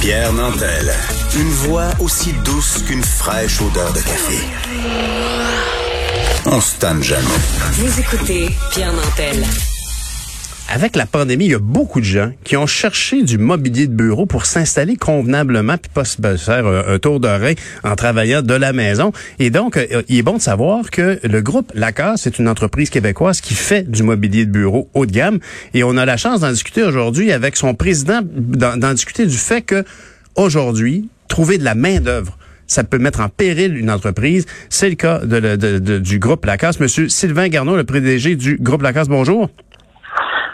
Pierre Nantel. Une voix aussi douce qu'une fraîche odeur de café. On se tanne jamais. Vous écoutez Pierre Nantel. Avec la pandémie, il y a beaucoup de gens qui ont cherché du mobilier de bureau pour s'installer convenablement puis pas se faire un, tour d'oreille en travaillant de la maison. Et donc, euh, il est bon de savoir que le groupe Lacasse c'est une entreprise québécoise qui fait du mobilier de bureau haut de gamme. Et on a la chance d'en discuter aujourd'hui avec son président, d'en discuter du fait que aujourd'hui, trouver de la main d'œuvre ça peut mettre en péril une entreprise. C'est le cas du groupe Lacasse. Monsieur Sylvain Garneau, le PDG du groupe Lacasse, bonjour.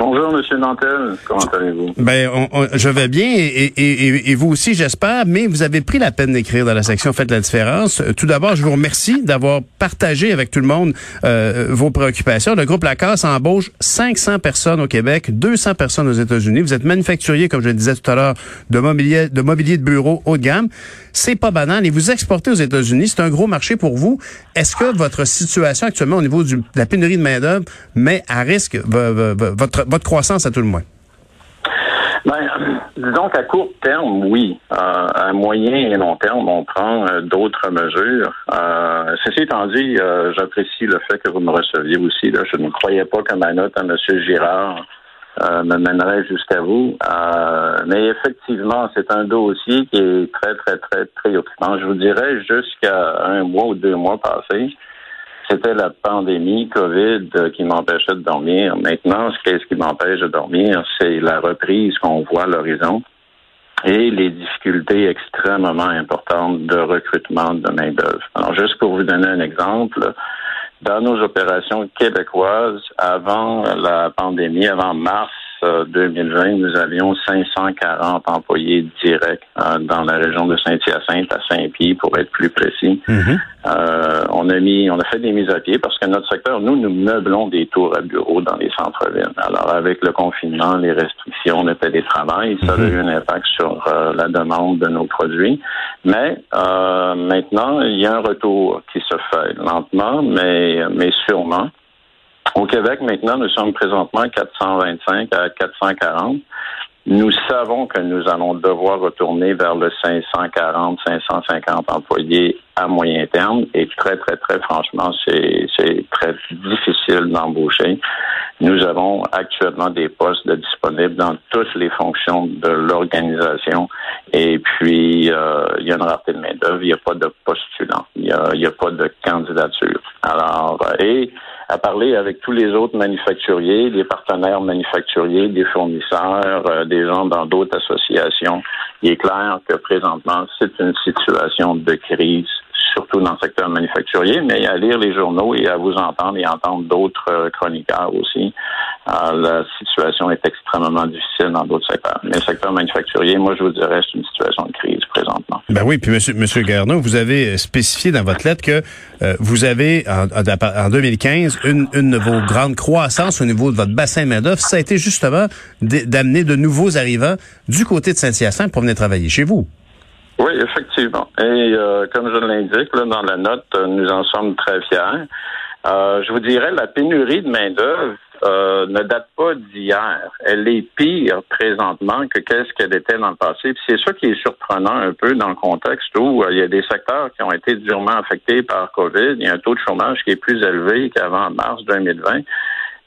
Bonjour, Monsieur Nantel. Comment allez-vous? Ben, je vais bien et, vous aussi, j'espère. Mais vous avez pris la peine d'écrire dans la section Faites la différence. Tout d'abord, je vous remercie d'avoir partagé avec tout le monde euh, vos préoccupations. Le groupe Lacasse embauche 500 personnes au Québec, 200 personnes aux États-Unis. Vous êtes manufacturier, comme je le disais tout à l'heure, de mobilier, de mobilier de bureau haut de gamme. C'est pas banal. Et vous exportez aux États-Unis. C'est un gros marché pour vous. Est-ce que votre situation actuellement au niveau de la pénurie de main d'œuvre met à risque votre votre croissance à tout le moins? Ben, disons qu'à court terme, oui. Euh, à moyen et long terme, on prend euh, d'autres mesures. Euh, ceci étant dit, j'apprécie le fait que vous me receviez aussi. Je ne croyais pas que ma note à M. Girard me mènerait jusqu'à vous. mais effectivement, c'est un dossier qui est très, très, très préoccupant. Je vous dirais jusqu'à un mois ou deux mois passés c'était la pandémie COVID euh, qui m'empêchait de dormir. Maintenant, ce qu'est-ce qui m'empêche de dormir, c'est la reprise qu'on voit à l'horizon et les difficultés extrêmement importantes de recrutement de main-d'œuvre. Alors, juste pour vous donner un exemple, dans nos opérations québécoises, avant la pandémie, avant mars 2020, nous avions 540 employés directs euh, dans la région de Saint-Hyacinthe, à Saint-Pierre, pour être plus précis. Mhm. Euh, on a mis, on a fait des mises à pied parce que notre secteur, nous, nous meublons des tours à bureaux dans les centres-villes. Alors, avec le confinement, les restrictions, le télétravail, ça a mhm. eu un impact sur euh, la demande de nos produits. Mais maintenant, il y a un retour qui se fait lentement, mais mais sûrement. Au Québec, maintenant, nous sommes présentement 425 à 440. Nous savons que nous allons devoir retourner vers le 540, 550 employés à moyen terme et très, très, très franchement, c'est très difficile d'embaucher. Nous avons actuellement des postes disponibles dans toutes les fonctions de l'organisation et puis euh, il y a une rareté de main-d'œuvre, il n'y a pas de postulant, il n'y a, a, pas de candidature. Alors, et à parler avec tous les autres manufacturiers, des partenaires manufacturiers, des fournisseurs, euh, des gens dans d'autres associations. Il est clair que présentement, c'est une situation de crise surtout dans le secteur manufacturier, mais à lire les journaux et à vous entendre et entendre d'autres euh, chroniqueurs aussi, euh, la situation est extrêmement difficile dans d'autres secteurs. Mais le secteur manufacturier, moi, je vous dirais, c'est une situation de crise présentement. Ben oui, puis Monsieur, Monsieur Garneau, vous avez spécifié dans votre lettre que euh, vous avez, en, en 2015, une, une de vos grandes croissances au niveau de votre bassin main-d'œuvre, ça a été justement d'amener de nouveaux arrivants du côté de Saint-Hyacinthe pour venir travailler chez vous. Oui, effectivement. Et euh, comme je l'indique dans la note, euh, nous en sommes très fiers. Euh, je vous dirais, la pénurie de main-d'œuvre ne date pas d'hier. Elle est pire présentement que qu'est-ce qu'elle était dans le passé. c'est ça qui est surprenant un peu dans le contexte où il y a des secteurs qui ont été durement affectés par COVID. Il y a un taux de chômage qui est plus élevé qu'avant mars 2020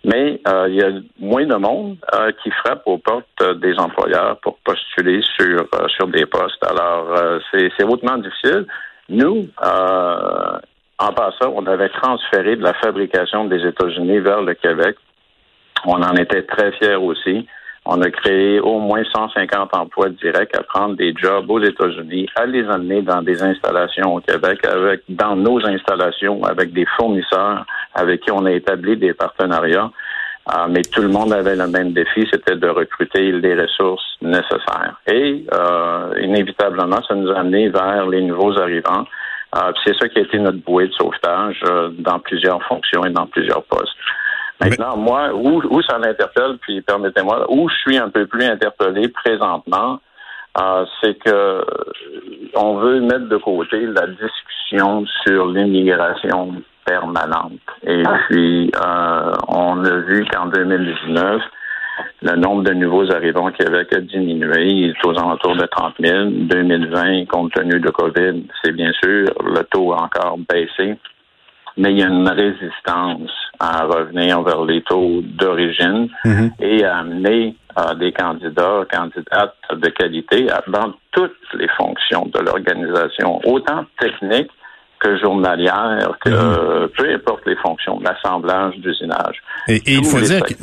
mais euh, il y a moins de monde euh, qui frappe aux portes euh, des employeurs pour postuler sur sur des postes. Alors c'est c'est hautement difficile. Nous, en passant, on avait transféré de la fabrication des États-Unis vers le Québec. On en était très fiers aussi. On a créé au moins 150 emplois directs à prendre des jobs aux États-Unis, à les amener dans des installations au Québec, avec dans nos installations, avec des fournisseurs avec qui on a établi des partenariats. Euh, mais tout le monde avait le même défi, c'était de recruter les ressources nécessaires. Et euh, inévitablement, ça nous a amené vers les nouveaux arrivants. Euh, c'est ça qui a été notre bouée de sauvetage euh, dans plusieurs fonctions et dans plusieurs postes. Maintenant, moi, où, où ça m'interpelle, puis permettez-moi, où je suis un peu plus interpellé présentement, euh, c'est que on veut mettre de côté la discussion sur l'immigration permanente. Et puis, euh, on a vu qu'en 2019, le nombre de nouveaux arrivants au Québec a diminué. Il est aux alentours de 30 000. 2020, compte tenu de COVID, c'est bien sûr, le taux a encore baissé. Mais il y a une résistance à revenir vers les taux d'origine. Et à amener euh, des candidats, candidates de qualité dans toutes les fonctions de l'organisation, autant techniques que journalière, que Mhm. peu importe les fonctions, l'assemblage, d'usinage. Et, et il faut dire, que,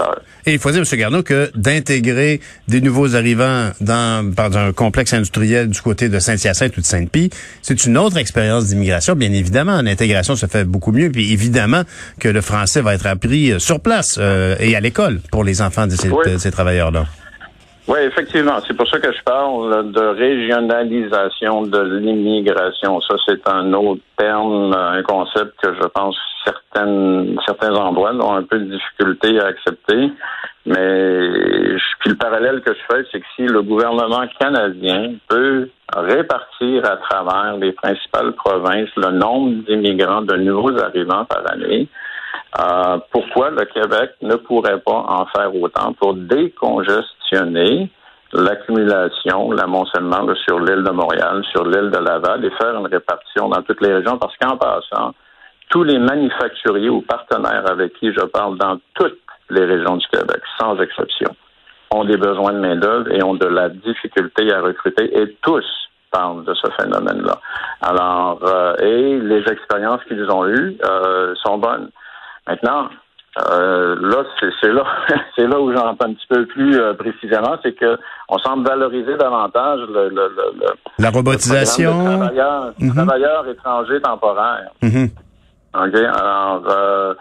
et il faut dire, M. Garneau, que d'intégrer des nouveaux arrivants dans, dans un complexe industriel du côté de Saint-Hyacinthe ou de Sainte-Pie, c'est une autre expérience d'immigration, bien évidemment. L'intégration se fait beaucoup mieux, puis évidemment que le français va être appris euh, sur place euh, et à l'école pour les enfants de ces, Oui. ces travailleurs-là. Oui, effectivement. C'est pour ça que je parle de régionalisation de l'immigration. Ça, c'est un autre terme, un concept que je pense certaines, certains endroits ont un peu de difficulté à accepter. Mais puis le parallèle que je fais, c'est que si le gouvernement canadien peut répartir à travers les principales provinces le nombre d'immigrants, de nouveaux arrivants par année, euh, pourquoi le Québec ne pourrait pas en faire autant pour l'accumulation, l'amoncellement sur l'île de Montréal, sur l'île de Laval et faire une répartition dans toutes les régions parce qu'en passant, tous les manufacturiers ou partenaires avec qui je parle dans toutes les régions du Québec, sans exception, ont des besoins de main-d'œuvre et ont de la difficulté à recruter et tous parlent de ce phénomène-là. Alors, euh, et les expériences qu'ils ont eues euh, sont bonnes. Maintenant, euh, là, c'est là, c'est là où j'entends un petit peu plus euh, précisément, c'est que on semble valoriser davantage le, le, le, le- La robotisation. de travailleurs, travailleurs étrangers temporaires. Mhm. OK? Alors, euh,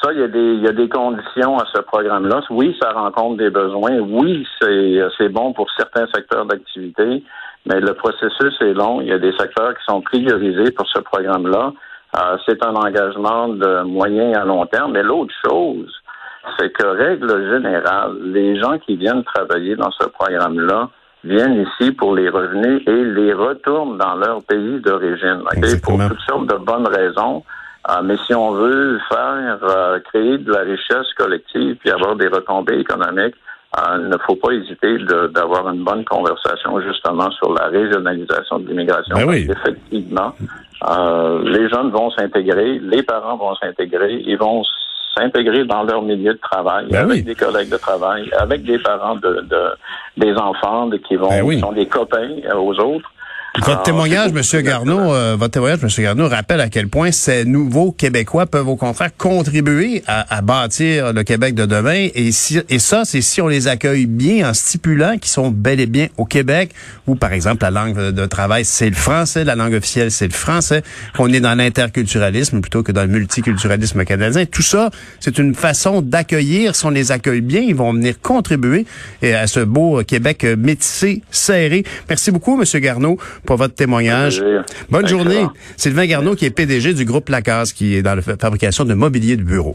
ça, il y, a des, il y a des conditions à ce programme-là. Oui, ça rencontre des besoins. Oui, c'est c'est bon pour certains secteurs d'activité, mais le processus est long. Il y a des secteurs qui sont priorisés pour ce programme-là. Euh, c'est un engagement de moyen à long terme. Mais l'autre chose, c'est que, règle générale, les gens qui viennent travailler dans ce programme-là viennent ici pour les revenus et les retournent dans leur pays d'origine. Pour toutes sortes de bonnes raisons. Euh, mais si on veut faire euh, créer de la richesse collective puis avoir des retombées économiques, euh, il ne faut pas hésiter d'avoir une bonne conversation justement sur la régionalisation de l'immigration. Ben oui. Parce qu'effectivement, euh, les jeunes vont s'intégrer, les parents vont s'intégrer, ils vont s'intégrer dans leur milieu de travail, Ben avec oui. des collègues de travail, avec des parents de, de- des enfants de- qui vont Ben oui. qui sont des copains euh, aux autres. Votre Alors, témoignage, beaucoup Garneau, euh, votre témoignage, Monsieur Garneau, rappelle à quel point ces nouveaux Québécois peuvent au contraire contribuer à, à bâtir le Québec de demain. Et, si, et ça, c'est si on les accueille bien en stipulant qu'ils sont bel et bien au Québec, où par exemple la langue de travail c'est le français, la langue officielle c'est le français, qu'on est dans l'interculturalisme plutôt que dans le multiculturalisme canadien. Tout ça, c'est une façon d'accueillir. Si on les accueille bien, ils vont venir contribuer à ce beau Québec métissé, serré. Merci beaucoup, Monsieur Garneau, pour votre témoignage. Bonne Excellent. journée. Sylvain Garneau, qui est PDG du groupe Lacasse, qui est dans la fa- fabrication de mobilier de bureau.